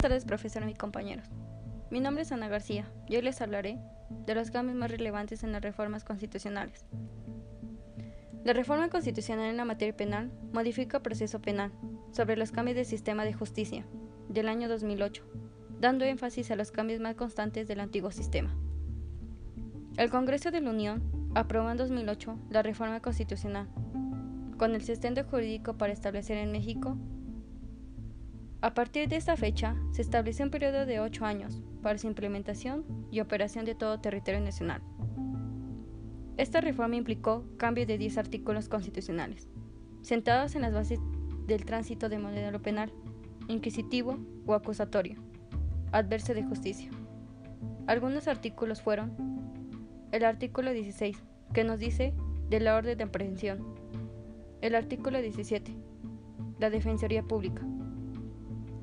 tardes, profesor y compañeros. Mi nombre es Ana García y hoy les hablaré de los cambios más relevantes en las reformas constitucionales. La reforma constitucional en la materia penal modifica el proceso penal sobre los cambios del sistema de justicia del año 2008, dando énfasis a los cambios más constantes del antiguo sistema. El Congreso de la Unión aprobó en 2008 la reforma constitucional, con el sustento jurídico para establecer en México a partir de esta fecha, se estableció un periodo de ocho años para su implementación y operación de todo territorio nacional. Esta reforma implicó cambio de 10 artículos constitucionales, sentados en las bases del tránsito de modelo penal, inquisitivo o acusatorio, adverso de justicia. Algunos artículos fueron el artículo 16, que nos dice de la orden de aprehensión, el artículo 17, la Defensoría Pública,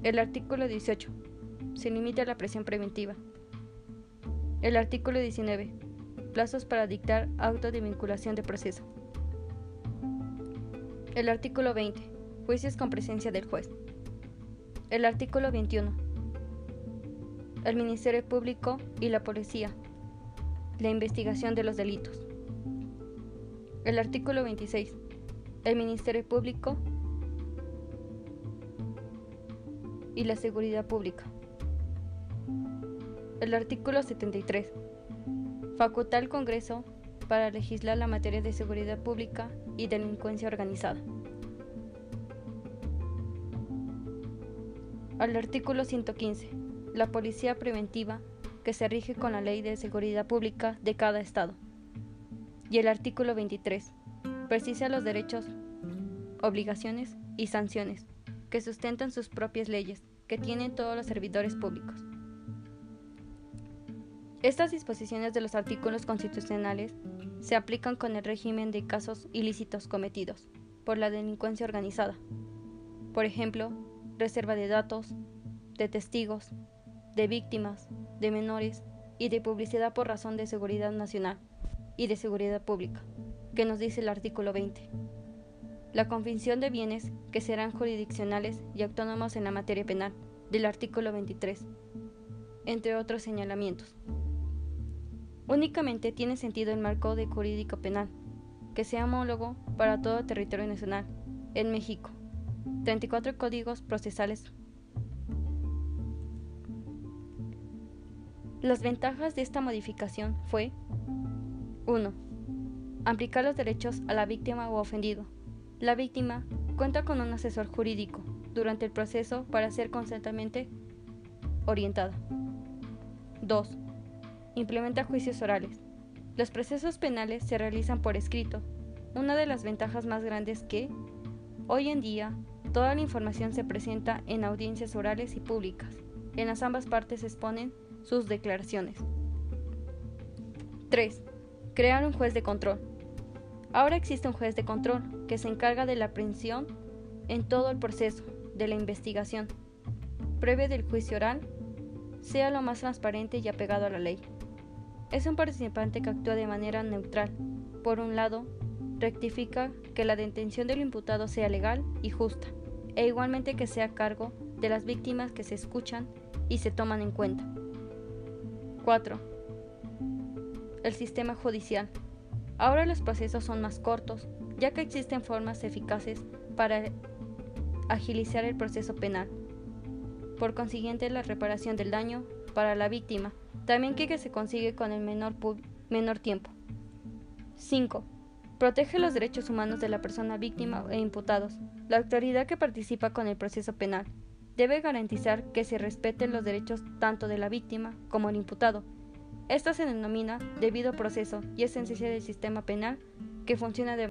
el artículo 18. Se limita la presión preventiva. El artículo 19. Plazos para dictar auto de vinculación de proceso. El artículo 20. Juicios con presencia del juez. El artículo 21. El Ministerio Público y la Policía. La investigación de los delitos. El artículo 26. El Ministerio Público y la seguridad pública. El artículo 73. Facultad al Congreso para legislar la materia de seguridad pública y delincuencia organizada. Al artículo 115. La policía preventiva que se rige con la ley de seguridad pública de cada estado. Y el artículo 23. Precisa los derechos, obligaciones y sanciones que sustentan sus propias leyes, que tienen todos los servidores públicos. Estas disposiciones de los artículos constitucionales se aplican con el régimen de casos ilícitos cometidos por la delincuencia organizada. Por ejemplo, reserva de datos, de testigos, de víctimas, de menores y de publicidad por razón de seguridad nacional y de seguridad pública, que nos dice el artículo 20 la confección de bienes que serán jurisdiccionales y autónomos en la materia penal, del artículo 23, entre otros señalamientos. Únicamente tiene sentido el marco de jurídico penal, que sea homólogo para todo territorio nacional, en México. 34 códigos procesales. Las ventajas de esta modificación fue 1. Aplicar los derechos a la víctima o ofendido, la víctima cuenta con un asesor jurídico durante el proceso para ser constantemente orientada. 2. Implementa juicios orales. Los procesos penales se realizan por escrito. Una de las ventajas más grandes que, hoy en día, toda la información se presenta en audiencias orales y públicas. En las ambas partes exponen sus declaraciones. 3. Crear un juez de control. Ahora existe un juez de control que se encarga de la aprehensión en todo el proceso de la investigación, previo del juicio oral, sea lo más transparente y apegado a la ley. Es un participante que actúa de manera neutral. Por un lado, rectifica que la detención del imputado sea legal y justa, e igualmente que sea a cargo de las víctimas que se escuchan y se toman en cuenta. 4. El sistema judicial. Ahora los procesos son más cortos, ya que existen formas eficaces para agilizar el proceso penal. Por consiguiente, la reparación del daño para la víctima también que se consigue con el menor, menor tiempo. 5. Protege los derechos humanos de la persona víctima e imputados. La autoridad que participa con el proceso penal debe garantizar que se respeten los derechos tanto de la víctima como del imputado, esta se denomina debido proceso y es esencia del sistema penal que funciona de